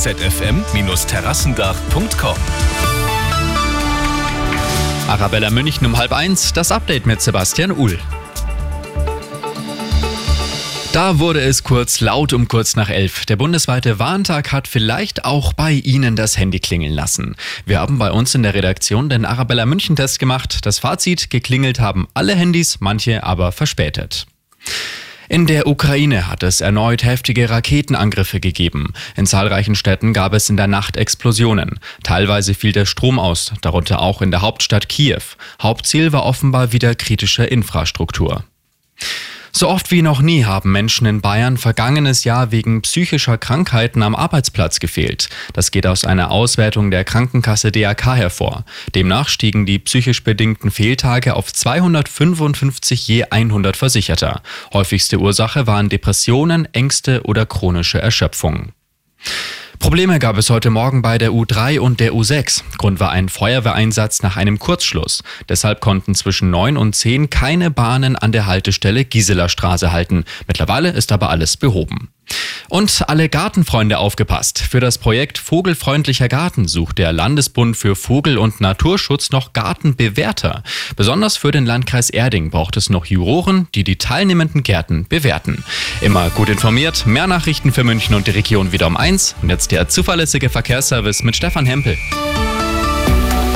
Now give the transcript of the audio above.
zfm-terrassendach.com. Arabella München um halb eins, das Update mit Sebastian Uhl. Da wurde es kurz laut um kurz nach elf. Der bundesweite Warntag hat vielleicht auch bei Ihnen das Handy klingeln lassen. Wir haben bei uns in der Redaktion den Arabella München Test gemacht. Das Fazit, geklingelt haben alle Handys, manche aber verspätet. In der Ukraine hat es erneut heftige Raketenangriffe gegeben. In zahlreichen Städten gab es in der Nacht Explosionen. Teilweise fiel der Strom aus, darunter auch in der Hauptstadt Kiew. Hauptziel war offenbar wieder kritische Infrastruktur. So oft wie noch nie haben Menschen in Bayern vergangenes Jahr wegen psychischer Krankheiten am Arbeitsplatz gefehlt. Das geht aus einer Auswertung der Krankenkasse DRK hervor. Demnach stiegen die psychisch bedingten Fehltage auf 255 je 100 Versicherter. Häufigste Ursache waren Depressionen, Ängste oder chronische Erschöpfung. Probleme gab es heute Morgen bei der U3 und der U6. Grund war ein Feuerwehreinsatz nach einem Kurzschluss. Deshalb konnten zwischen 9 und 10 keine Bahnen an der Haltestelle Gisela Straße halten. Mittlerweile ist aber alles behoben. Und alle Gartenfreunde aufgepasst. Für das Projekt Vogelfreundlicher Garten sucht der Landesbund für Vogel- und Naturschutz noch Gartenbewerter. Besonders für den Landkreis Erding braucht es noch Juroren, die die teilnehmenden Gärten bewerten. Immer gut informiert, mehr Nachrichten für München und die Region wieder um eins. Und jetzt der zuverlässige Verkehrsservice mit Stefan Hempel.